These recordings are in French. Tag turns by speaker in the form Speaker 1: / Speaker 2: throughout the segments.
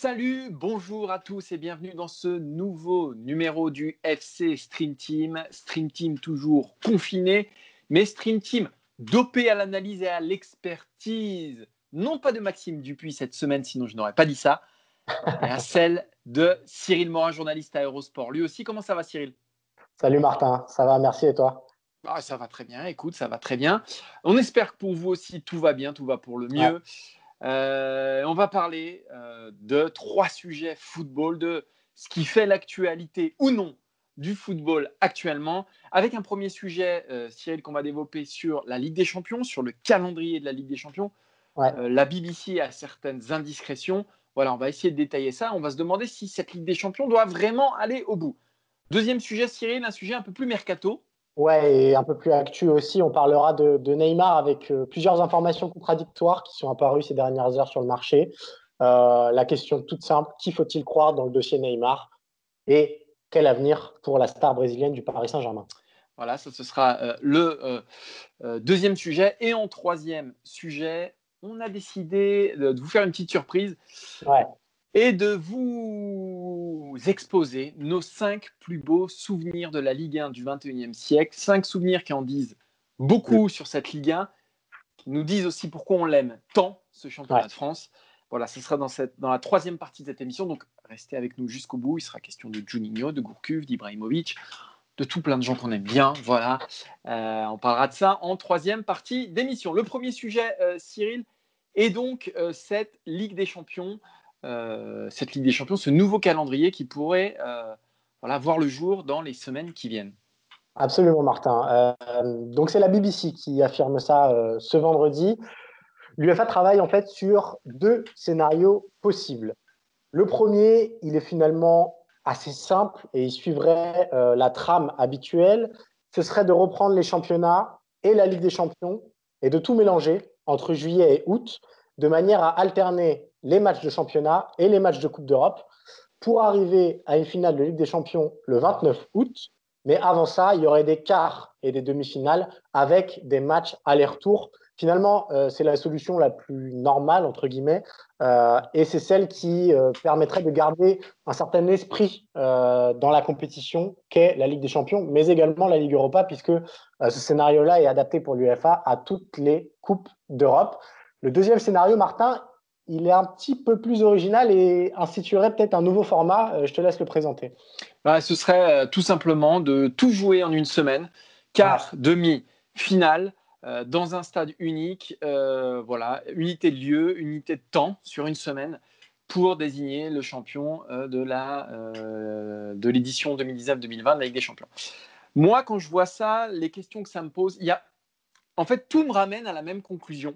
Speaker 1: Salut, bonjour à tous et bienvenue dans ce nouveau numéro du FC Stream Team. Stream Team toujours confiné, mais Stream Team dopé à l'analyse et à l'expertise. Non pas de Maxime Dupuis cette semaine, sinon je n'aurais pas dit ça, mais à celle de Cyril Morin, journaliste à Eurosport. Lui aussi, comment ça va Cyril?
Speaker 2: Salut Martin, ça va, merci et toi?
Speaker 1: Ah, Ça va très bien, écoute, ça va très bien. On espère que pour vous aussi, tout va bien, tout va pour le mieux. Euh, on va parler euh, de trois sujets football, de ce qui fait l'actualité ou non du football actuellement, avec un premier sujet, euh, Cyril, qu'on va développer sur la Ligue des Champions, sur le calendrier de la Ligue des Champions.
Speaker 2: Ouais.
Speaker 1: La BBC a certaines indiscrétions. Voilà, on va essayer de détailler ça. On va se demander si cette Ligue des Champions doit vraiment aller au bout. Deuxième sujet, Cyril, un sujet un peu plus mercato.
Speaker 2: Ouais, et un peu plus actu aussi, on parlera de, de Neymar avec euh, plusieurs informations contradictoires qui sont apparues ces dernières heures sur le marché. Euh, la question toute simple, qui faut-il croire dans le dossier Neymar Et quel avenir pour la star brésilienne du Paris Saint-Germain?
Speaker 1: Voilà, ça ce sera euh, le euh, deuxième sujet. Et en troisième sujet, on a décidé de, de vous faire une petite surprise
Speaker 2: Ouais.
Speaker 1: Et de vous exposer nos cinq plus beaux souvenirs de la Ligue 1 du 21e siècle. Cinq souvenirs qui en disent beaucoup sur cette Ligue 1, qui nous disent aussi pourquoi on l'aime tant, ce championnat
Speaker 2: Ouais.
Speaker 1: de France. Voilà, ce sera dans, cette, dans la troisième partie de cette émission. Donc, restez avec nous jusqu'au bout. Il sera question de Juninho, de Gourcuff, d'Ibrahimovic, de tout plein de gens qu'on aime bien. Voilà, Euh, on parlera de ça en troisième partie d'émission. Le premier sujet, euh, Cyril, est donc euh, cette Ligue des Champions. Euh, cette Ligue des Champions, ce nouveau calendrier qui pourrait euh, voir le jour dans les semaines qui viennent.
Speaker 2: Absolument, Martin. Euh, donc, c'est la BBC qui affirme ça ce vendredi. L'UFA travaille en fait sur deux scénarios possibles. Le premier, il est finalement assez simple et il suivrait la trame habituelle. Ce serait de reprendre les championnats et la Ligue des Champions et de tout mélanger entre juillet et août de manière à alterner les matchs de championnat et les matchs de Coupe d'Europe pour arriver à une finale de Ligue des Champions le 29 août mais avant ça, il y aurait des quarts et des demi-finales avec des matchs aller-retour. Finalement, euh, c'est la solution la plus normale, entre guillemets, euh, et c'est celle qui euh, permettrait de garder un certain esprit dans la compétition qu'est la Ligue des Champions, mais également la Ligue Europa, puisque ce scénario-là est adapté pour l'UEFA à toutes les Coupes d'Europe. Le deuxième scénario, Martin, il est un petit peu plus original et instituerait peut-être un nouveau format. Euh, je te laisse le présenter.
Speaker 1: Bah, ce serait euh, tout simplement de tout jouer en une semaine, quart, demi, finale, euh, dans un stade unique. euh, voilà, unité de lieu, unité de temps sur une semaine pour désigner le champion de la de l'édition 2019-2020 de la Ligue des Champions. Moi, quand je vois ça, les questions que ça me pose, il y a, en fait, tout me ramène à la même conclusion.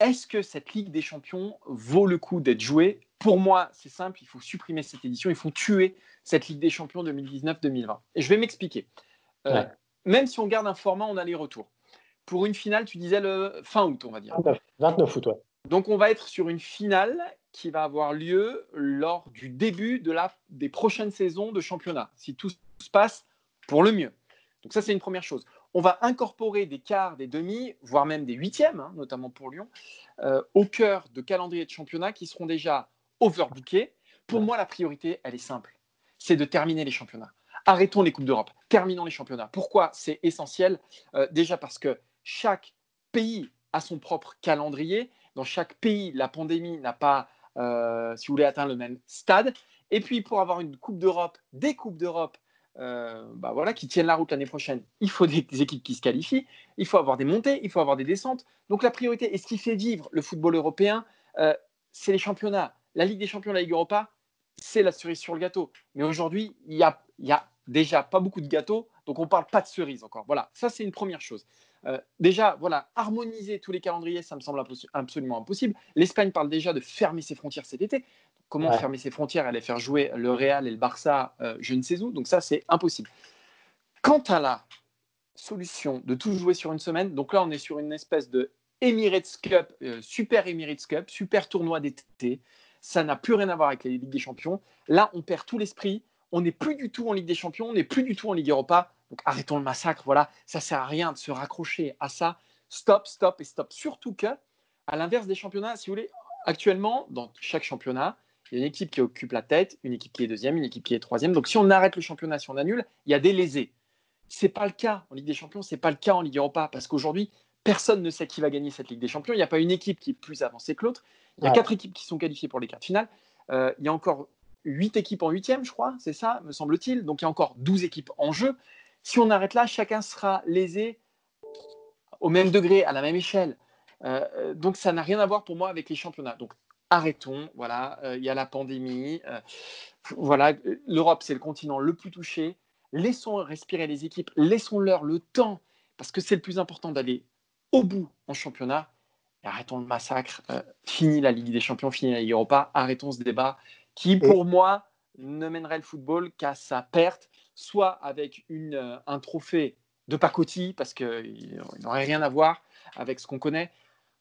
Speaker 1: Est-ce que cette Ligue des Champions vaut le coup d'être jouée? Pour moi, c'est simple, il faut supprimer cette édition, il faut tuer cette Ligue des Champions 2019-2020. Et je vais m'expliquer. Euh,
Speaker 2: Ouais.
Speaker 1: Même si on garde un format en aller-retour, pour une finale, tu disais le fin août, on va dire.
Speaker 2: 29, 29 août, ouais.
Speaker 1: Donc on va être sur une finale qui va avoir lieu lors du début de la, des prochaines saisons de championnat, si tout se passe pour le mieux. Donc ça, c'est une première chose. On va incorporer des quarts, des demi, voire même des huitièmes, hein, notamment pour Lyon, euh, au cœur de calendriers de championnat qui seront déjà overbookés. Pour moi, la priorité, elle est simple. C'est de terminer les championnats. Arrêtons les Coupes d'Europe. Terminons les championnats. Pourquoi? C'est essentiel Euh, Déjà parce que chaque pays a son propre calendrier. Dans chaque pays, la pandémie n'a pas, euh, si vous voulez, atteint le même stade. Et puis, pour avoir une Coupe d'Europe, des Coupes d'Europe bah voilà, qui tiennent la route l'année prochaine, il faut des, équipes qui se qualifient, il faut avoir des montées, il faut avoir des descentes. Donc la priorité, et ce qui fait vivre le football européen, euh, c'est les championnats. La Ligue des Champions, la Ligue Europa, c'est la cerise sur le gâteau. Mais aujourd'hui, il y a, il y a déjà pas beaucoup de gâteaux, donc on ne parle pas de cerise encore. Voilà, ça c'est une première chose. Euh, déjà, voilà, harmoniser tous les calendriers, ça me semble absolument impossible. L'Espagne parle déjà de fermer ses frontières cet été. Comment fermer ses frontières Aller faire jouer le Real et le Barça, euh, je ne sais où. Donc ça, c'est impossible. Quant à la solution de tout jouer sur une semaine, donc là, on est sur une espèce de Emirates Cup, euh, super Emirates Cup, super tournoi d'été. Ça n'a plus rien à voir avec les Ligues des Champions. Là, on perd tout l'esprit. On n'est plus du tout en Ligue des Champions, on n'est plus du tout en Ligue Europa. Donc arrêtons le massacre. Voilà, ça sert à rien de se raccrocher à ça. Stop, stop et stop. Surtout que, à l'inverse des championnats, si vous voulez, actuellement, dans chaque championnat, il y a une équipe qui occupe la tête, une équipe qui est deuxième, une équipe qui est troisième. Donc si on arrête le championnat, si on annule, il y a des lésés. C'est pas le cas en Ligue des Champions, c'est pas le cas en Ligue Europa parce qu'aujourd'hui, personne ne sait qui va gagner cette Ligue des Champions. Il n'y a pas une équipe qui est plus avancée que l'autre. Il y a quatre équipes qui sont qualifiées pour les quarts finales. Euh, il y a encore huit équipes en huitième, je crois, c'est ça, me semble-t-il. Donc il y a encore 12 équipes en jeu. Si on arrête là, chacun sera lésé au même degré, à la même échelle. Euh, donc ça n'a rien à voir pour moi avec les championnats. Donc arrêtons, voilà, euh, il y a la pandémie, euh, voilà, l'Europe c'est le continent le plus touché. Laissons respirer les équipes, laissons-leur le temps, parce que c'est le plus important d'aller au bout en championnat. arrêtons le massacre, fini la Ligue des Champions, fini la Ligue Europa, arrêtons ce débat qui pour moi ne mènerait le football qu'à sa perte soit avec une, euh, un trophée de pacotille, parce qu'il n'aurait rien à voir avec ce qu'on connaît,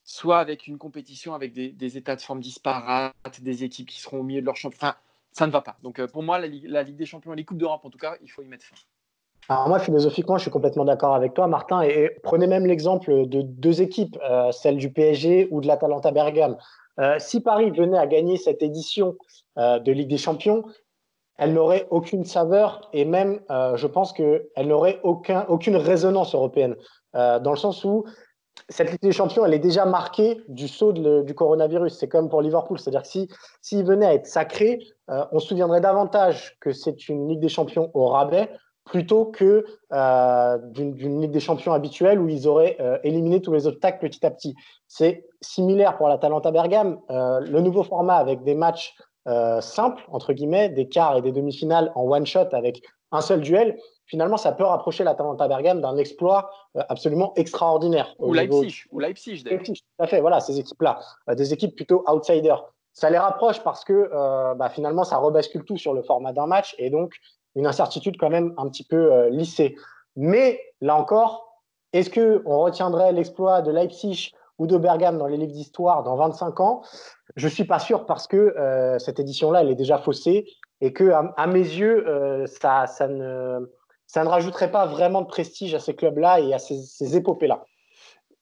Speaker 1: soit avec une compétition avec des, états de forme disparates, des équipes qui seront au milieu de leur championnat. Enfin, ça ne va pas. Donc euh, pour moi, la, Ligue des Champions les Coupes d'Europe, en tout cas, il faut y mettre fin.
Speaker 2: Alors moi, philosophiquement, je suis complètement d'accord avec toi, Martin. Et, prenez même l'exemple de deux équipes, euh, celle du PSG ou de l'Atalanta Bergame. si Paris venait à gagner cette édition de Ligue des Champions, elle n'aurait aucune saveur et même, euh, je pense qu'elle n'aurait aucun, aucune résonance européenne, euh, dans le sens où cette Ligue des Champions, elle est déjà marquée du saut du coronavirus. C'est comme pour Liverpool, c'est-à-dire que s'il si, venait à être sacré, euh, on se souviendrait davantage que c'est une Ligue des Champions au rabais plutôt que d'une Ligue des Champions habituelle où ils auraient éliminé tous les obstacles petit à petit. C'est similaire pour la Talenta Bergame. le nouveau format avec des matchs euh, simple, entre guillemets, des quarts et des demi-finales en one-shot avec un seul duel, finalement, ça peut rapprocher la l'Atalanta Bergame d'un exploit euh, absolument extraordinaire.
Speaker 1: Ou Leipzig, ou Leipzig, d'ailleurs. Tout
Speaker 2: à fait, voilà, ces équipes-là, euh, des équipes plutôt outsiders. Ça les rapproche parce que bah, finalement, ça rebascule tout sur le format d'un match et donc une incertitude quand même un petit peu lissée. Mais là encore, est-ce qu'on retiendrait l'exploit de Leipzig ou de Bergame dans les livres d'histoire dans 25 ans? Je ne suis pas sûr parce que euh, cette édition-là, elle est déjà faussée et que, à, mes yeux, euh, ça, ça, ne, ça ne rajouterait pas vraiment de prestige à ces clubs-là et à ces, épopées-là.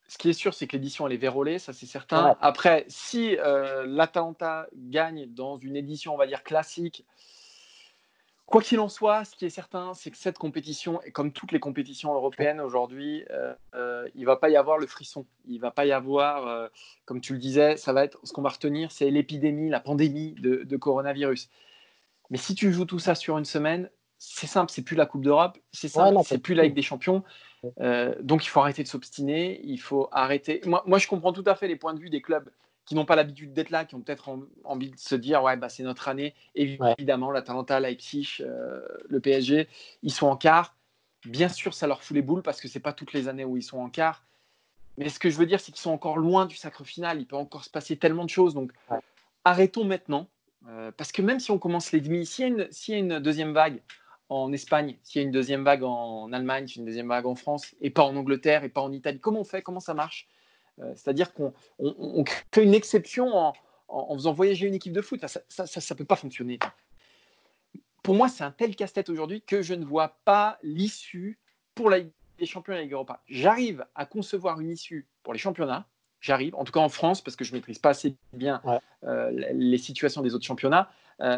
Speaker 1: Ce qui est sûr, c'est que l'édition, elle est vérolée, ça c'est certain. Après, si euh, l'Atalanta gagne dans une édition, on va dire, classique, Quoi qu'il en soit, ce qui est certain, c'est que cette compétition, et comme toutes les compétitions européennes aujourd'hui, euh, euh, il ne va pas y avoir le frisson. Il ne va pas y avoir, euh, comme tu le disais, ça va être ce qu'on va retenir, c'est l'épidémie, la pandémie de, coronavirus. Mais si tu joues tout ça sur une semaine, c'est simple, c'est plus la Coupe d'Europe, c'est simple, c'est plus la Ligue des Champions. donc il faut arrêter de s'obstiner, il faut arrêter. Moi, moi, je comprends tout à fait les points de vue des clubs qui n'ont pas l'habitude d'être là, qui ont peut-être envie de se dire ouais bah c'est notre année. Évidemment, la l'Atalanta, Leipzig, euh, le PSG, ils sont en quart. Bien sûr, ça leur fout les boules parce que c'est pas toutes les années où ils sont en quart. Mais ce que je veux dire, c'est qu'ils sont encore loin du sacre final. Il peut encore se passer tellement de choses. Donc arrêtons maintenant. Euh, parce que même si on commence les demi, s'il y, y, a une deuxième vague en Espagne, s'il y a une deuxième vague en Allemagne, s'il y a une deuxième vague en France, et pas en Angleterre, et pas en Italie, comment on fait? Comment ça marche? Euh, c'est-à-dire qu'on crée une exception en, faisant voyager une équipe de foot. Ça ne peut pas fonctionner. Pour moi, c'est un tel casse-tête aujourd'hui que je ne vois pas l'issue pour la Ligue des champions et la Ligue Europa. J'arrive à concevoir une issue pour les championnats. J'arrive, en tout cas en France, parce que je ne maîtrise pas assez bien euh, les situations des autres championnats. Euh,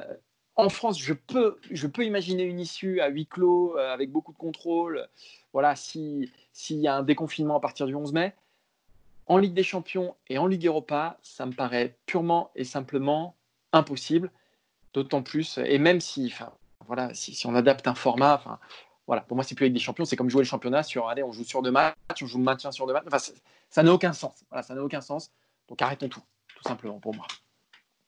Speaker 1: en France, je peux, imaginer une issue à huis clos, avec beaucoup de contrôle. Voilà, s'il y a un déconfinement à partir du 11 mai en Ligue des Champions et en Ligue Europa, ça me paraît purement et simplement impossible. D'autant plus, et même si, voilà, si, on adapte un format, voilà, pour moi, c'est plus Ligue des Champions, c'est comme jouer le championnat sur, allez, on joue sur deux matchs, on joue le maintien sur deux matchs. Ça n'a aucun sens. Voilà, ça n'a aucun sens. Donc arrêtons tout, tout simplement pour moi.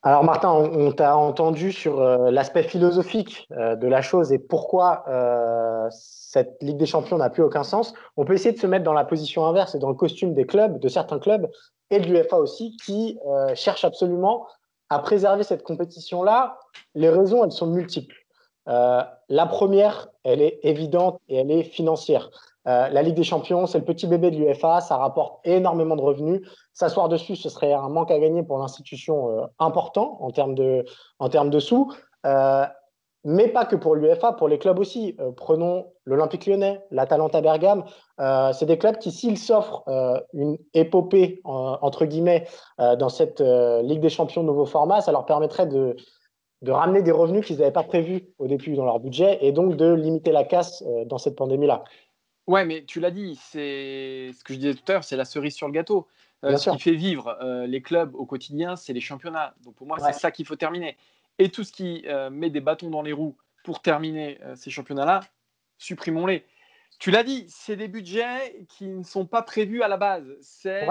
Speaker 2: Alors Martin, on, t'a entendu sur euh, l'aspect philosophique euh, de la chose et pourquoi euh, cette Ligue des Champions n'a plus aucun sens. On peut essayer de se mettre dans la position inverse et dans le costume des clubs, de certains clubs et de l'UFA aussi, qui cherchent absolument à préserver cette compétition-là. Les raisons, elles sont multiples. la première, elle est évidente et elle est financière. Euh, la Ligue des Champions, c'est le petit bébé de l'UFA, ça rapporte énormément de revenus. S'asseoir dessus, ce serait un manque à gagner pour l'institution euh, important en termes de, en termes de sous. Euh, mais pas que pour l'UFA, pour les clubs aussi. prenons l'Olympique lyonnais, l'Atalanta Bergame. c'est des clubs qui, s'ils s'offrent une épopée, entre guillemets, dans cette Ligue des Champions nouveau format, ça leur permettrait de, de ramener des revenus qu'ils n'avaient pas prévus au début dans leur budget et donc de limiter la casse dans cette pandémie-là.
Speaker 1: Ouais, mais tu l'as dit, c'est ce que je disais tout à l'heure, c'est la cerise sur le gâteau. Euh, ce qui fait vivre euh, les clubs au quotidien, c'est les championnats. Donc pour moi, c'est ça qu'il faut terminer. Et tout ce qui euh, met des bâtons dans les roues pour terminer ces championnats-là, supprimons-les. Tu l'as dit, c'est des budgets qui ne sont pas prévus à la base. C'est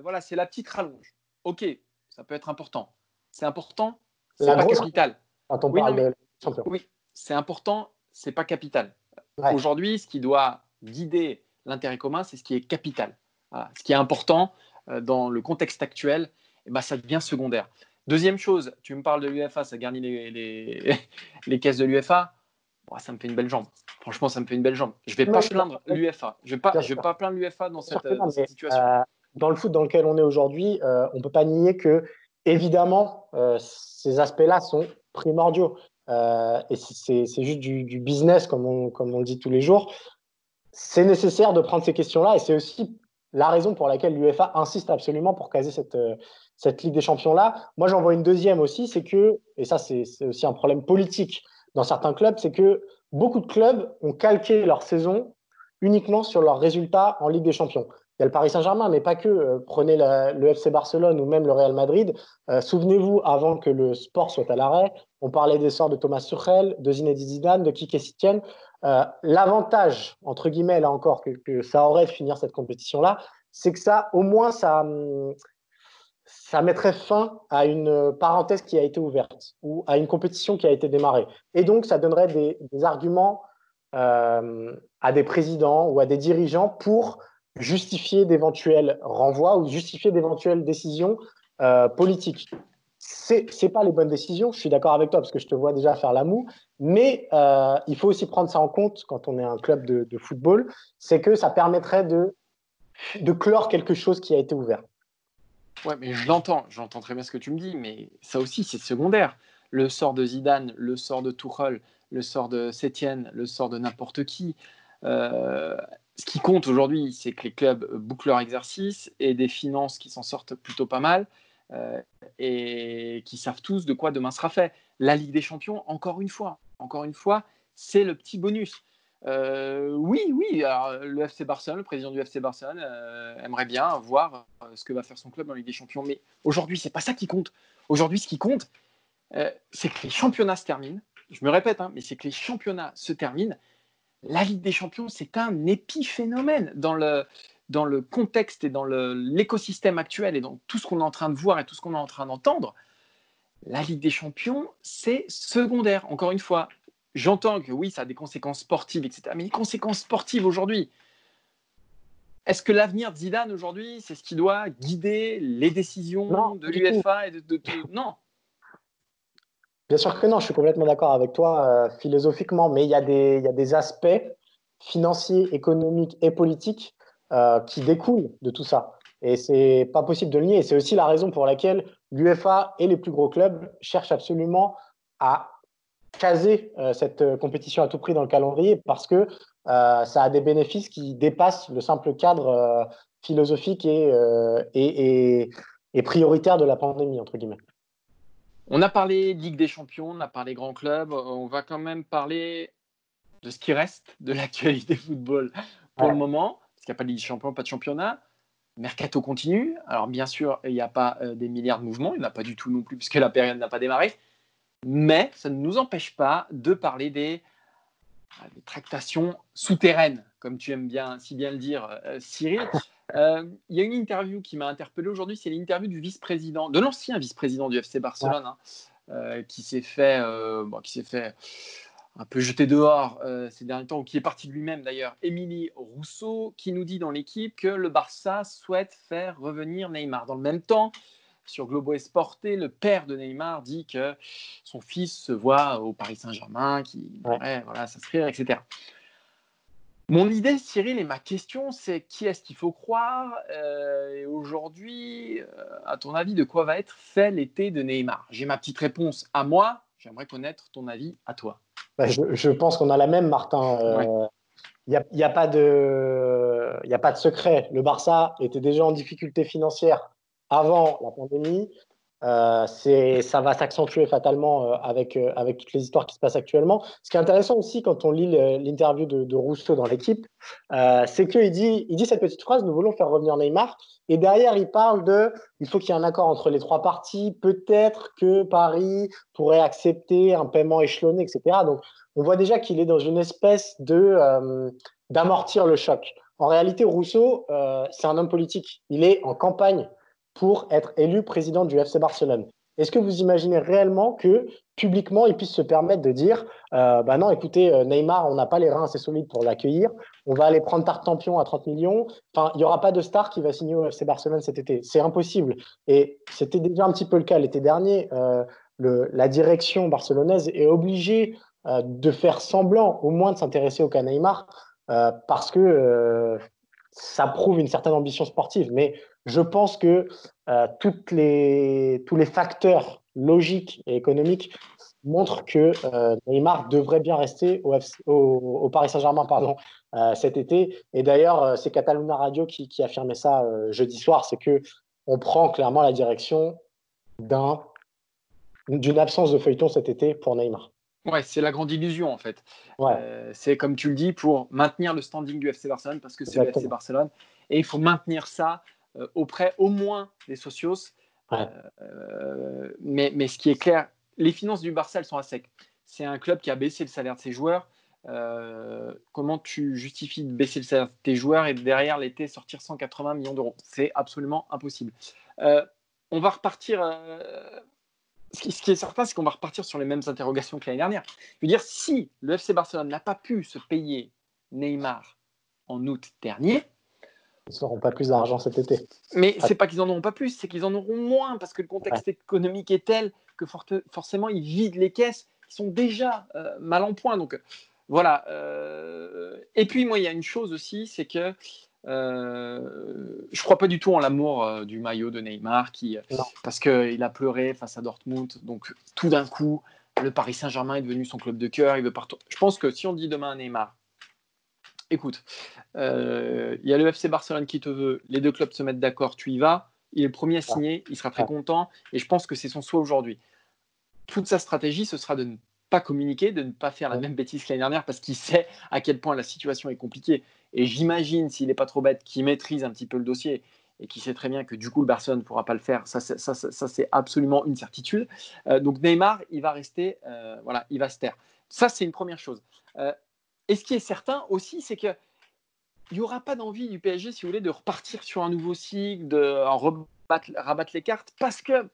Speaker 1: voilà, c'est la petite rallonge. Ok, ça peut être important. C'est important, c'est pas capital.
Speaker 2: Quand on oui, parle de champion.
Speaker 1: Oui, c'est important, c'est pas capital. Aujourd'hui, ce qui doit guider l'intérêt commun, c'est ce qui est capital. Ce qui est important euh, dans le contexte actuel, eh ben, ça devient secondaire. Deuxième chose, tu me parles de l'UFA, ça garnit les, les, les, caisses de l'UFA. ça me fait une belle jambe. Franchement, ça me fait une belle jambe. Je ne vais pas plaindre l'UFA. Je ne vais, pas, plaindre l'UFA dans cette, situation. Euh,
Speaker 2: dans le foot dans lequel on est aujourd'hui, euh, on ne peut pas nier que, évidemment, ces aspects-là sont primordiaux. et c'est juste du, du, business, comme on, comme on le dit tous les jours c'est nécessaire de prendre ces questions-là et c'est aussi la raison pour laquelle l'UEFA insiste absolument pour caser cette, euh, cette Ligue des Champions-là. Moi, j'en vois une deuxième aussi, c'est que, et ça, c'est aussi un problème politique dans certains clubs, c'est que beaucoup de clubs ont calqué leur saison uniquement sur leurs résultats en Ligue des Champions. Il y a le Paris Saint-Germain, mais pas que. Euh, prenez le FC Barcelone ou même le Real Madrid. Euh, souvenez-vous, avant que le sport soit à l'arrêt, on parlait des sorts de Thomas Tuchel, de Zinedine Zidane, de Kike Setien. Euh, l'avantage, entre guillemets, là encore, que, ça aurait de finir cette compétition-là, c'est que ça, au moins, ça, ça mettrait fin à une parenthèse qui a été ouverte ou à une compétition qui a été démarrée. Et donc, ça donnerait des, arguments euh, à des présidents ou à des dirigeants pour justifier d'éventuels renvois ou justifier d'éventuelles décisions euh, politiques c'est n'est pas les bonnes décisions. Je suis d'accord avec toi parce que je te vois déjà faire la moue. Mais euh, il faut aussi prendre ça en compte quand on est un club de, football. C'est que ça permettrait de, clore quelque chose qui a été ouvert.
Speaker 1: Ouais, mais je l'entends. J'entends très bien ce que tu me dis. Mais ça aussi, c'est secondaire. Le sort de Zidane, le sort de Tuchel, le sort de Sétienne, le sort de n'importe qui. Euh, ce qui compte aujourd'hui, c'est que les clubs bouclent leur exercice et des finances qui s'en sortent plutôt pas mal. Euh, et qui savent tous de quoi demain sera fait. La Ligue des Champions, encore une fois, encore une fois, c'est le petit bonus. Euh, oui, oui, le FC Barcelone, le président du FC Barcelone euh, aimerait bien voir ce que va faire son club en Ligue des Champions. Mais aujourd'hui, c'est pas ça qui compte. Aujourd'hui, ce qui compte, c'est que les championnats se terminent. Je me répète, hein, mais c'est que les championnats se terminent. La Ligue des Champions, c'est un épiphénomène dans le, dans le contexte et dans l'écosystème actuel et dans tout ce qu'on est en train de voir et tout ce qu'on est en train d'entendre, la Ligue des Champions, c'est secondaire. Encore une fois, j'entends que oui, ça a des conséquences sportives, etc. Mais les conséquences sportives aujourd'hui, est-ce que l'avenir de Zidane aujourd'hui, c'est ce qui doit guider les décisions de l'UEFA et de, Non.
Speaker 2: Bien sûr que non, je suis complètement d'accord avec toi euh, philosophiquement, mais y, il y a des aspects financiers, économiques et politiques euh, qui découle de tout ça. Et c'est pas possible de le nier. C'est aussi la raison pour laquelle l'UFA et les plus gros clubs cherchent absolument à caser euh, cette euh, compétition à tout prix dans le calendrier parce que ça a des bénéfices qui dépassent le simple cadre philosophique et, et, et, prioritaire de la pandémie, entre guillemets.
Speaker 1: On a parlé Ligue des Champions, on a parlé grands clubs, on va quand même parler de ce qui reste de l'actualité football pour le moment qu'il n'y a pas de Ligue des championnat. Mercato continue. Alors, bien sûr, il n'y a pas euh, des milliards de mouvements, il n'y en a pas du tout non plus, puisque la période n'a pas démarré. Mais ça ne nous empêche pas de parler des, euh, tractations souterraines, comme tu aimes bien si bien le dire, euh, Cyril. Euh, il y a une interview qui m'a interpellé aujourd'hui, c'est l'interview du vice-président, de l'ancien vice-président du FC Barcelone, hein, euh, qui s'est fait, qui s'est fait un peu jeté dehors ces derniers temps, ou qui est parti de lui-même d'ailleurs, Émilie Rousseau, qui nous dit dans l'équipe que le Barça souhaite faire revenir Neymar. Dans le même temps, sur Globo Esporté, le père de Neymar dit que son fils se voit au Paris Saint-Germain, qui pourrait voilà, s'inscrire, etc. Mon idée, Cyril, et ma question, c'est qui est-ce qu'il faut croire euh, Et aujourd'hui, euh, à ton avis, de quoi va être fait l'été de Neymar? J'ai ma petite réponse à moi. J'aimerais connaître ton avis à toi.
Speaker 2: Bah, je, pense qu'on a la même, Martin. Il euh, n'y a, pas de, a pas de secret. Le Barça était déjà en difficulté financière avant la pandémie. Euh, ça va s'accentuer fatalement euh, avec, euh, avec toutes les histoires qui se passent actuellement. Ce qui est intéressant aussi quand on lit l'interview de, Rousseau dans l'équipe, c'est qu'il dit, il dit cette petite phrase, nous voulons faire revenir Neymar, et derrière il parle de, il faut qu'il y ait un accord entre les trois parties, peut-être que Paris pourrait accepter un paiement échelonné, etc. Donc on voit déjà qu'il est dans une espèce de d'amortir le choc. En réalité, Rousseau, c'est un homme politique. Il est en campagne pour être élu président du FC Barcelone. Est-ce que vous imaginez réellement que publiquement, il puisse se permettre de dire euh, bah non, écoutez, euh, Neymar, on n'a pas les reins assez solides pour l'accueillir, on va aller prendre Tartampion à 30 millions. Enfin, il n'y aura pas de star qui va signer au FC Barcelone cet été. C'est impossible. Et c'était déjà un petit peu le cas l'été dernier. Euh, la direction barcelonaise est obligée euh, de faire semblant au moins de s'intéresser au cas Neymar parce que ça prouve une certaine ambition sportive. Mais je pense que euh, toutes les, tous les facteurs logiques et économiques montrent que euh, Neymar devrait bien rester au, au, Paris Saint-Germain pardon, euh, cet été. Et d'ailleurs, c'est Cataluna Radio qui, qui affirmait ça jeudi soir, c'est que on prend clairement la direction d'un d'une absence de feuilleton cet été pour Neymar.
Speaker 1: Ouais, c'est la grande illusion en fait. c'est comme tu le dis pour maintenir le standing du FC Barcelone parce que c'est le FC Barcelone et il faut maintenir ça euh, auprès au moins des socios. Euh, mais, mais, ce qui est clair, les finances du Barça, elles sont à sec. C'est un club qui a baissé le salaire de ses joueurs. Euh, comment tu justifies de baisser le salaire de tes joueurs et derrière l'été sortir 180 millions d'euros? C'est absolument impossible. on va repartir. ce, qui, ce, qui, est certain, c'est qu'on va repartir sur les mêmes interrogations que l'année dernière. Je veux dire, si le FC Barcelone n'a pas pu se payer Neymar en août dernier,
Speaker 2: ils n'auront pas plus d'argent cet été.
Speaker 1: Mais c'est pas qu'ils en auront pas plus, c'est qu'ils en auront moins parce que le contexte économique est tel que forcément ils vident les caisses qui sont déjà euh, mal en point. Donc voilà. Euh, et puis moi, il y a une chose aussi, c'est que euh, je crois pas du tout en l'amour euh, du maillot de Neymar qui, parce qu'il a pleuré face à Dortmund. Donc tout d'un coup, le Paris Saint-Germain est devenu son club de cœur. Il veut partout. Je pense que si on dit demain à Neymar, écoute, euh, il y a le FC Barcelone qui te veut, les deux clubs se mettent d'accord, tu y vas, il est le premier à signer, il sera très content, et je pense que c'est son souhait aujourd'hui. Toute sa stratégie, ce sera de ne pas communiquer, de ne pas faire la même bêtise que l'année dernière, parce qu'il sait à quel point la situation est compliquée. Et j'imagine, s'il n'est pas trop bête, qu'il maîtrise un petit peu le dossier et qu'il sait très bien que du coup le Barcelone ne pourra pas le faire, ça, ça, c'est absolument une certitude. Euh, donc Neymar, il va rester, euh, voilà, il va se taire. Ça, c'est une première chose. Et ce qui est certain aussi, c'est que il n'y aura pas d'envie du PSG, si vous voulez, de repartir sur un nouveau cycle, de rabattre les cartes, parce que,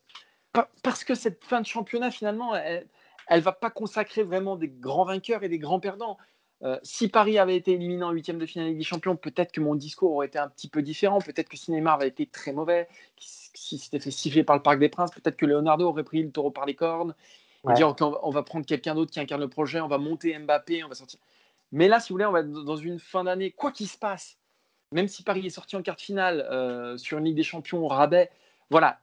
Speaker 1: parce que cette fin de championnat, finalement, elle ne va pas consacrer vraiment des grands vainqueurs et des grands perdants. Euh, si Paris avait été éliminé en huitième de finale des Champions, peut-être que mon discours aurait été un petit peu différent. Peut-être que Cinéma avait été très mauvais, s'il s'était fait siffler par le Parc des Princes. Peut-être que Leonardo aurait pris le taureau par les cornes. Ouais. Dire qu'on va prendre quelqu'un d'autre qui incarne le projet, on va monter Mbappé, on va sortir. Mais là, si vous voulez, on va être dans une fin d'année, quoi qu'il se passe, même si Paris est sorti en quart de finale euh, sur une Ligue des Champions au rabais, voilà,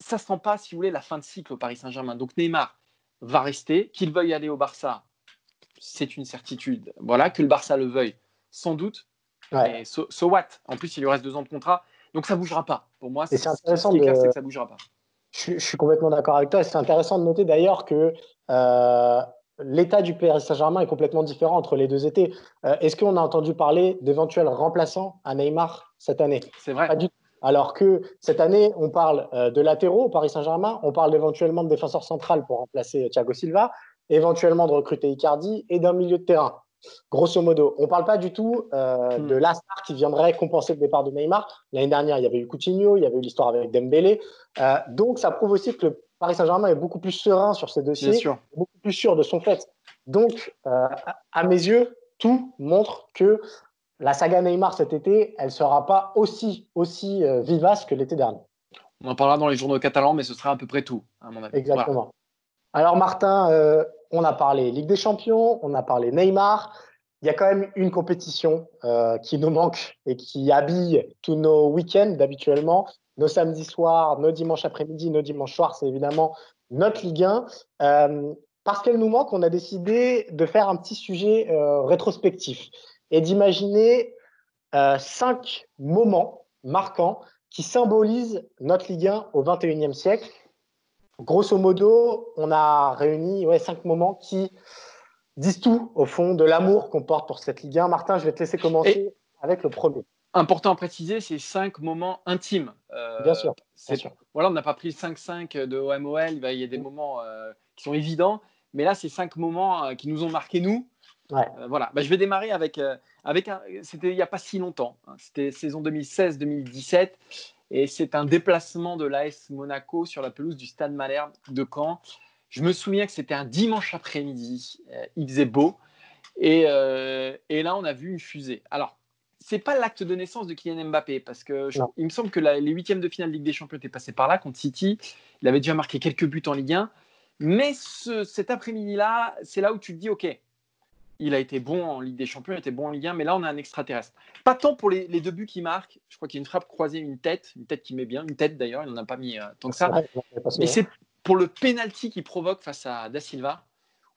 Speaker 1: ça ne sent pas, si vous voulez, la fin de cycle au Paris Saint-Germain. Donc Neymar va rester, qu'il veuille aller au Barça, c'est une certitude. Voilà, que le Barça le veuille, sans doute. Ouais. so, what? En plus, il lui reste deux ans de contrat, donc ça ne bougera pas. Pour moi, c'est intéressant. Ce qui est clair, c'est que ça ne bougera pas.
Speaker 2: Je, suis complètement d'accord avec toi. C'est intéressant de noter d'ailleurs que euh, l'état du Paris Saint-Germain est complètement différent entre les deux étés. Euh, est-ce qu'on a entendu parler d'éventuels remplaçants à Neymar cette année?
Speaker 1: C'est vrai.
Speaker 2: Alors que cette année, on parle euh, de latéraux au Paris Saint-Germain, on parle éventuellement de défenseur central pour remplacer Thiago Silva, éventuellement de recruter Icardi et d'un milieu de terrain. grosso modo. On ne parle pas du tout euh, hmm. de la star qui viendrait compenser le départ de Neymar. L'année dernière, il y avait eu Coutinho, il y avait eu l'histoire avec Dembélé. Euh, donc, ça prouve aussi que le Paris Saint-Germain est beaucoup plus serein sur ses dossiers, beaucoup plus sûr de son fait. Donc, euh, à mes yeux, tout montre que la saga Neymar cet été, elle ne sera pas aussi, aussi vivace que l'été dernier.
Speaker 1: On en parlera dans les journaux catalans, mais ce sera à peu près tout, à mon avis.
Speaker 2: Exactement. Alors, Martin, on a parlé Ligue des Champions, on a parlé Neymar. Il y a quand même une compétition euh, qui nous manque et qui habille tous nos week-ends habituellement, nos samedis soirs, nos dimanches après-midi, nos dimanches soirs, c'est évidemment notre Ligue 1. Euh, parce qu'elle nous manque, on a décidé de faire un petit sujet euh, rétrospectif et d'imaginer cinq moments marquants qui symbolisent notre Ligue 1 au 21e siècle grosso modo, on a réuni ouais, cinq moments qui disent tout, au fond, de l'amour qu'on porte pour cette Ligue 1. Martin, je vais te laisser commencer avec le premier.
Speaker 1: Important à préciser, c'est cinq moments intimes.
Speaker 2: Euh, bien sûr.
Speaker 1: Voilà, on n'a pas pris le 5-5 de OMOL, il y a des moments euh, qui sont évidents, mais là, c'est cinq moments euh, qui nous ont marqué, nous. voilà, bah, je vais démarrer avec, avec un. C'était il n'y a pas si longtemps, hein. c'était saison 2016-2017. Et c'est un déplacement de l'AS Monaco sur la pelouse du Stade Malherbe de Caen. Je me souviens que c'était un dimanche après-midi. Il faisait beau. Euh, et, là, on a vu une fusée. Alors, c'est pas l'acte de naissance de Kylian Mbappé, parce que il me semble que les huitièmes de finale de Ligue des Champions étaient passés par là contre City. Il avait déjà marqué quelques buts en Ligue 1. Mais cet après-midi-là, c'est là où tu te dis, OK, il a été bon en Ligue des Champions, il a été bon en Ligue 1, mais là, on a un extraterrestre. Pas tant pour les, deux buts qu'il marque. Je crois qu'il y a une frappe croisée, une tête, une tête qui met bien, une tête d'ailleurs, il n'en a pas mis euh, tant que ça. mais c'est pour le penalty qu'il provoque face à Da Silva,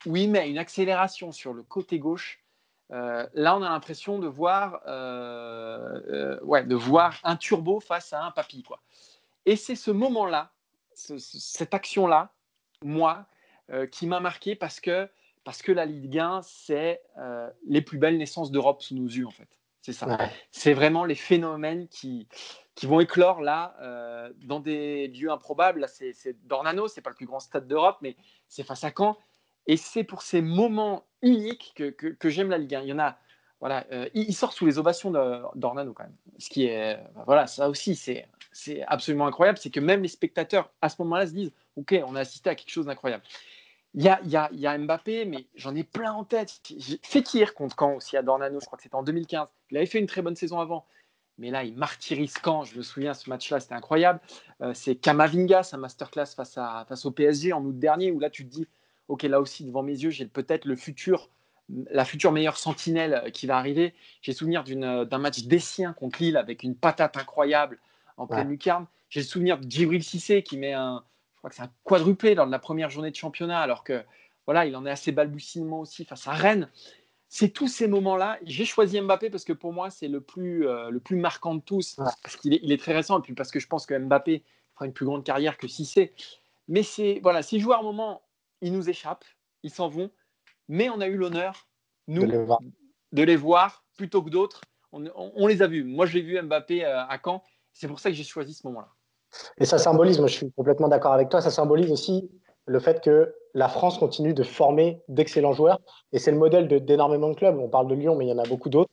Speaker 1: où il met une accélération sur le côté gauche. Euh, là, on a l'impression de voir, euh, ouais, de voir un turbo face à un papy. Quoi. Et c'est ce moment-là, cette action-là, moi, qui m'a marqué parce que parce que la Ligue 1, c'est euh, les plus belles naissances d'Europe sous nos yeux, en fait. C'est ça. C'est vraiment les phénomènes qui, qui vont éclore là, euh, dans des lieux improbables. Là, c'est Dornano, c'est pas le plus grand stade d'Europe, mais c'est face à Caen. Et c'est pour ces moments uniques que, que, j'aime la Ligue 1. Il y en a, voilà, euh, il, sort sous les ovations d'Ornano quand même. Ce qui est, voilà, ça aussi, c'est absolument incroyable. C'est que même les spectateurs, à ce moment-là, se disent, OK, on a assisté à quelque chose d'incroyable. Il y a, y, a, y a, Mbappé, mais j'en ai plein en tête. Fekir contre Caen aussi à Dornano, je crois que c'était en 2015. Il avait fait une très bonne saison avant. Mais là, il martyrise Caen. Je me souviens, ce match-là, c'était incroyable. Euh, c'est Kamavinga, sa masterclass face, à, face au PSG en août dernier, où là, tu te dis, OK, là aussi, devant mes yeux, j'ai peut-être le futur, la future meilleure sentinelle qui va arriver. J'ai souvenir d'un match d'Essien contre Lille avec une patate incroyable en pleine lucarne. J'ai le souvenir de Djibril Cissé qui met un, que c'est un quadruplé lors de la première journée de championnat, alors que voilà, il en est assez balbutiement aussi face à Rennes. C'est tous ces moments-là. J'ai choisi Mbappé parce que pour moi, c'est le plus, euh, le plus marquant de tous, parce qu'il est, il est très récent, et puis parce que je pense que Mbappé fera une plus grande carrière que Cissé. Mais c'est voilà, ces joueurs, à un moment, ils nous échappent, ils s'en vont, mais on a eu l'honneur, nous, de les, voir plutôt que d'autres. On, on, les a vus. Moi, j'ai vu Mbappé euh, à Caen. C'est pour ça que j'ai choisi ce moment-là.
Speaker 2: Et ça symbolise, moi je suis complètement d'accord avec toi, ça symbolise aussi le fait que la France continue de former d'excellents joueurs. Et c'est le modèle d'énormément de, clubs. On parle de Lyon, mais il y en a beaucoup d'autres.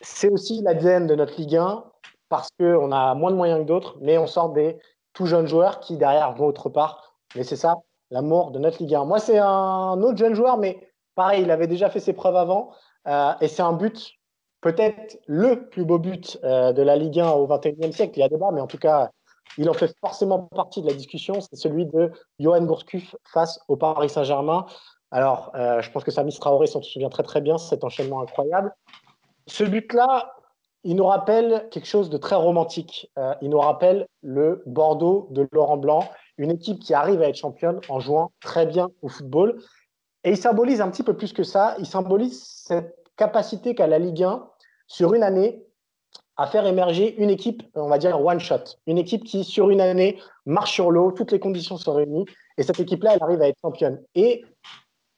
Speaker 2: C'est aussi l'ADN de notre Ligue 1 parce qu'on a moins de moyens que d'autres, mais on sort des tout jeunes joueurs qui derrière vont autre part. Mais c'est ça, l'amour de notre Ligue 1. Moi, c'est un autre jeune joueur, mais pareil, il avait déjà fait ses preuves avant. Euh, et c'est un but, peut-être le plus beau but euh, de la Ligue 1 au XXIe siècle. Il y a débat, mais en tout cas, il en fait forcément partie de la discussion, c'est celui de Johan Gourcuff face au Paris Saint-Germain. Alors, euh, je pense que Samy Traoré s'en souvient très très bien, cet enchaînement incroyable. Ce but-là, il nous rappelle quelque chose de très romantique. Euh, il nous rappelle le Bordeaux de Laurent Blanc, une équipe qui arrive à être championne en jouant très bien au football. Et il symbolise un petit peu plus que ça, il symbolise cette capacité qu'a la Ligue 1 sur une année à faire émerger une équipe, on va dire one shot, une équipe qui sur une année marche sur l'eau, toutes les conditions sont réunies, et cette équipe-là, elle arrive à être championne. Et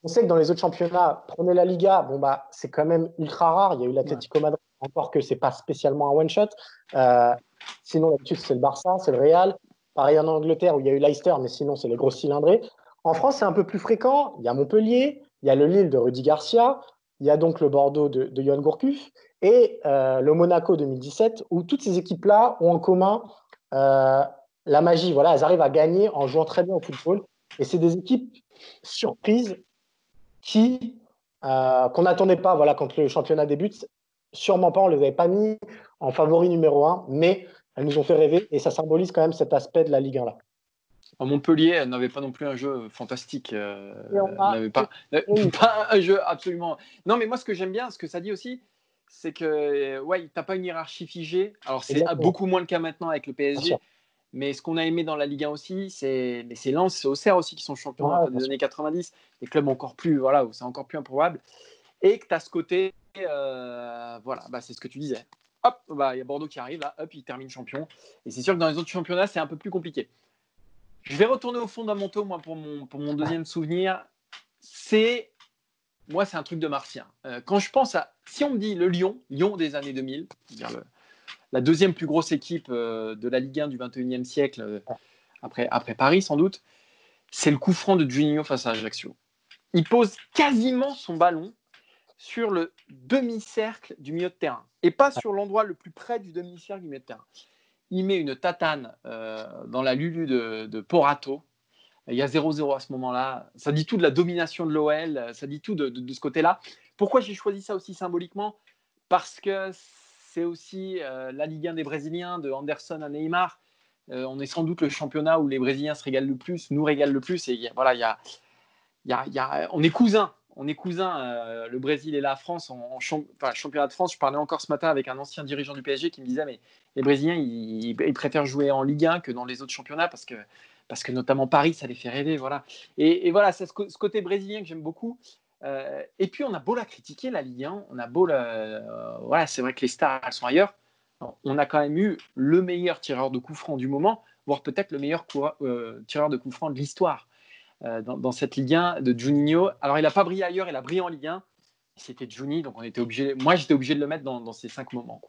Speaker 2: on sait que dans les autres championnats, prenez la Liga, bon bah c'est quand même ultra rare. Il y a eu l'Atlético Madrid, encore que c'est pas spécialement un one shot. Euh, sinon d'habitude c'est le Barça, c'est le Real. Pareil en Angleterre où il y a eu Leicester, mais sinon c'est les gros cylindrés. En France c'est un peu plus fréquent. Il y a Montpellier, il y a le Lille de Rudy Garcia, il y a donc le Bordeaux de, de Johan Gourcuff et euh, le Monaco 2017, où toutes ces équipes-là ont en commun euh, la magie. Voilà, elles arrivent à gagner en jouant très bien au football. Et c'est des équipes surprises qui euh, qu'on n'attendait pas. Voilà, quand le championnat débute, sûrement pas, on les avait pas mis en favori numéro un, mais elles nous ont fait rêver et ça symbolise quand même cet aspect de la Ligue 1 là.
Speaker 1: Montpellier n'avait pas non plus un jeu fantastique. Euh, n'avait pas, pas, un jeu absolument. Non, mais moi, ce que j'aime bien, ce que ça dit aussi, c'est que ouais, t'as pas une hiérarchie figée. Alors c'est beaucoup moins le cas maintenant avec le PSG. Mais ce qu'on a aimé dans la Ligue 1 aussi, c'est mais c'est Lens, c'est Auxerre aussi qui sont champions des années 90, des clubs encore plus voilà où c'est encore plus improbable. Et que tu as ce côté, euh, voilà, bah, c'est ce que tu disais. Hop, bah, il y a Bordeaux qui arrive là, hop, il termine champion. Et c'est sûr que dans les autres championnats, c'est un peu plus compliqué. Je vais retourner aux fondamentaux, moi, pour mon, pour mon deuxième souvenir. C'est, moi, c'est un truc de martien. Euh, quand je pense à, si on me dit le Lyon, Lyon des années 2000, dire la deuxième plus grosse équipe euh, de la Ligue 1 du 21e siècle, après, après Paris sans doute, c'est le coup franc de Juninho face à Ajaccio. Il pose quasiment son ballon sur le demi-cercle du milieu de terrain et pas sur l'endroit le plus près du demi-cercle du milieu de terrain il met une tatane euh, dans la Lulu de, Porato. Il y a 0-0 à ce moment-là. Ça dit tout de la domination de l'OL, ça dit tout de, ce côté-là. Pourquoi j'ai choisi ça aussi symboliquement? Parce que c'est aussi euh, la Ligue 1 des Brésiliens, de Anderson à Neymar. Euh, on est sans doute le championnat où les Brésiliens se régalent le plus, nous régalent le plus. Et voilà, y y a, on est cousins on est cousins, euh, le Brésil et la France en, championnat de France. Je parlais encore ce matin avec un ancien dirigeant du PSG qui me disait mais les Brésiliens ils, préfèrent jouer en Ligue 1 que dans les autres championnats parce que parce que notamment Paris ça les fait rêver voilà. Et, voilà c'est ce, côté brésilien que j'aime beaucoup. Euh, et puis on a beau la critiquer la Ligue 1, on a beau euh, voilà c'est vrai que les stars elles sont ailleurs. On a quand même eu le meilleur tireur de coups francs du moment, voire peut-être le meilleur tireur de coups francs de l'histoire. Euh, dans, cette Ligue 1 de Juninho. Alors, il n'a pas brillé ailleurs, il a brillé en Ligue 1. C'était Juni, donc on était obligé. Moi, j'étais obligé de le mettre dans, ces cinq moments.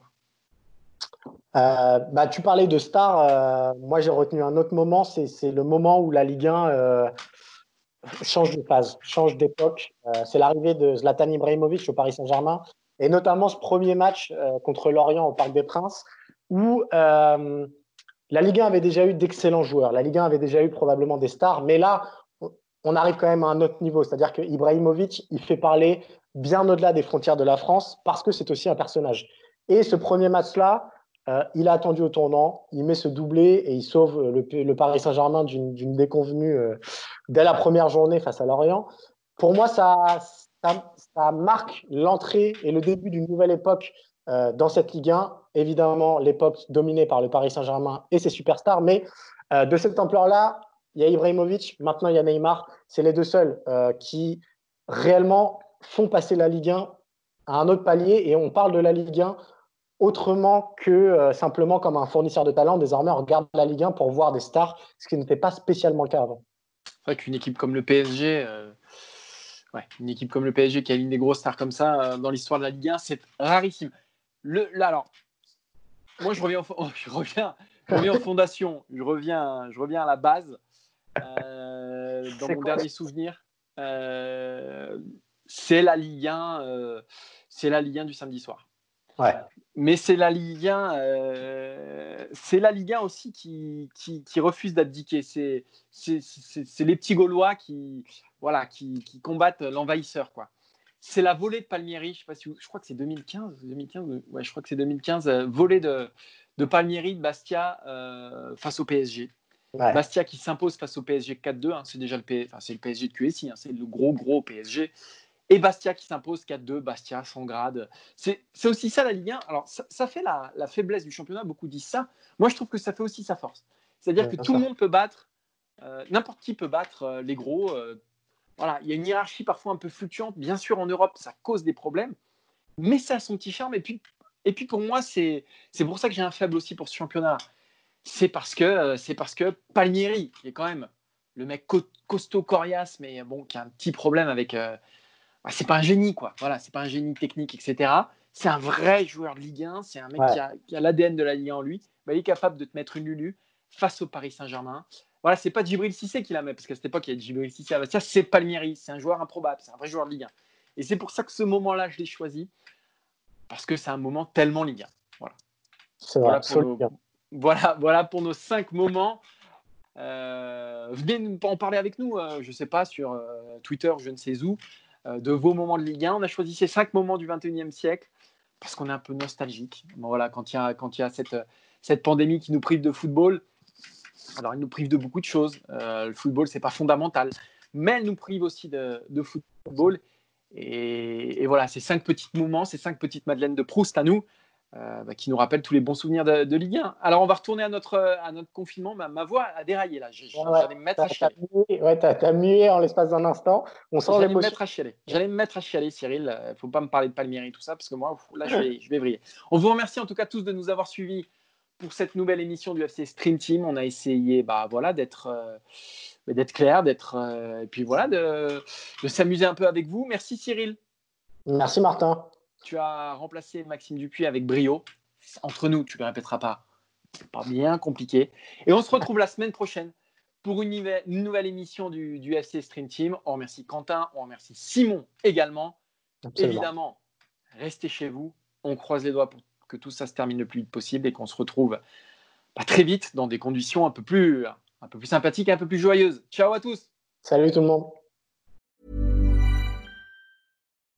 Speaker 2: Euh, bah, tu parlais de star. Euh, moi, j'ai retenu un autre moment. C'est le moment où la Ligue 1 change de phase, change d'époque. c'est l'arrivée de Zlatan Ibrahimovic au Paris Saint-Germain. Et notamment ce premier match contre Lorient au Parc des Princes, où la Ligue 1 avait déjà eu d'excellents joueurs. La Ligue 1 avait déjà eu probablement des stars. Mais là, on arrive quand même à un autre niveau. C'est-à-dire que Ibrahimovic, il fait parler bien au-delà des frontières de la France parce que c'est aussi un personnage. Et ce premier match-là, euh, il a attendu au tournant, il met ce doublé et il sauve le, Paris Saint-Germain d'une déconvenue euh, dès la première journée face à Lorient. Pour moi, ça, marque l'entrée et le début d'une nouvelle époque euh, dans cette Ligue 1. Évidemment, l'époque dominée par le Paris Saint-Germain et ses superstars, mais de cette ampleur-là, il y a Ibrahimovic, maintenant il y a Neymar. C'est les deux seuls euh, qui réellement font passer la Ligue 1 à un autre palier et on parle de la Ligue 1 autrement que euh, simplement comme un fournisseur de talent. Désormais, on regarde la Ligue 1 pour voir des stars, ce qui n'était pas spécialement le cas avant.
Speaker 1: C'est vrai qu'une équipe comme le PSG, euh, ouais, une équipe comme le PSG qui aligne des grosses stars comme ça dans l'histoire de la Ligue 1, c'est rarissime. Le, alors, moi, je reviens, je reviens, je reviens aux fondations, je reviens, je reviens à la base. Euh, dans mon dernier souvenir, euh, c'est la Ligue 1, euh, c'est la Ligue 1 du samedi soir.
Speaker 2: Ouais.
Speaker 1: Mais c'est la Ligue 1, c'est la Ligue 1 aussi qui, qui, qui refuse d'abdiquer. C'est, c'est, les petits Gaulois qui, voilà, qui, qui combattent l'envahisseur, quoi. C'est la volée de Palmieri, je sais pas si je crois que c'est 2015, 2015, ouais, je crois que c'est 2015, volée de, de Palmieri de Bastia face au PSG. Bastia qui s'impose face au PSG 4-2, hein, c'est déjà le, le PSG de QSI, hein, c'est le gros gros PSG. Et Bastia qui s'impose 4-2, Bastia sans grade. C'est aussi ça la Ligue 1. Alors ça, fait la, faiblesse du championnat, beaucoup disent ça. Moi je trouve que ça fait aussi sa force. C'est-à-dire que tout le monde peut battre, euh, n'importe qui peut battre euh, les gros. Euh, voilà, il y a une hiérarchie parfois un peu fluctuante. Bien sûr en Europe ça cause des problèmes, mais ça a son petit charme. Et puis, et puis pour moi c'est pour ça que j'ai un faible aussi pour ce championnat c'est parce que euh, c'est parce que Palmieri, qui est quand même le mec costaud, coriace, mais bon, qui a un petit problème avec. Euh, bah, c'est pas un génie, quoi. Voilà, c'est pas un génie technique, etc. C'est un vrai joueur de Ligue 1. C'est un mec qui a, l'ADN de la Ligue 1 en lui. Bah, il est capable de te mettre une Lulu face au Paris Saint-Germain. Voilà, c'est pas Djibril Cissé qui la met, parce qu'à cette époque, il y a Djibril Cissé à Bastia. C'est Palmieri. C'est un joueur improbable. C'est un vrai joueur de Ligue 1. Et c'est pour ça que ce moment-là, je l'ai choisi, parce que c'est un moment tellement Ligue 1. Voilà.
Speaker 2: Voilà,
Speaker 1: voilà, voilà, pour nos cinq moments. Euh, venez en parler avec nous, euh, je ne sais pas, sur euh, Twitter, je ne sais où, de vos moments de Ligue 1. On a choisi ces cinq moments du 21e siècle parce qu'on est un peu nostalgique. voilà, quand il y a, quand y a cette, cette pandémie qui nous prive de football, alors il nous prive de beaucoup de choses. le football, c'est pas fondamental, mais elle nous prive aussi de, de football. Et, et, voilà, ces cinq petits moments, ces cinq petites Madeleines de Proust à nous, euh, bah, qui nous rappelle tous les bons souvenirs de, Ligue 1. Alors, on va retourner à notre, à notre confinement. Ma, ma voix a déraillé là. J'allais me mettre à chialer.
Speaker 2: Ouais, t'as mué en l'espace d'un instant. On sent
Speaker 1: J'allais me mettre à chialer. J'allais me mettre à chialer, Cyril. Il euh, ne faut pas me parler de Palmieri et tout ça, parce que moi, là, je vais, je vais vriller. On vous remercie en tout cas tous de nous avoir suivis pour cette nouvelle émission du FC Stream Team. On a essayé bah, voilà, d'être. Euh, d'être clair, d'être et puis voilà, de, de s'amuser un peu avec vous. Merci Cyril.
Speaker 2: Merci Martin
Speaker 1: tu as remplacé Maxime Dupuis avec brio. Entre nous, tu ne le répéteras pas. C'est pas bien compliqué. Et on se retrouve la semaine prochaine pour une nouvelle, émission du, FC Stream Team. On remercie Quentin, on remercie Simon également. Évidemment, restez chez vous. On croise les doigts pour que tout ça se termine le plus vite possible et qu'on se retrouve pas très vite dans des conditions un peu plus, un peu plus sympathiques, un peu plus joyeuses. Ciao à tous.
Speaker 2: Salut tout le monde.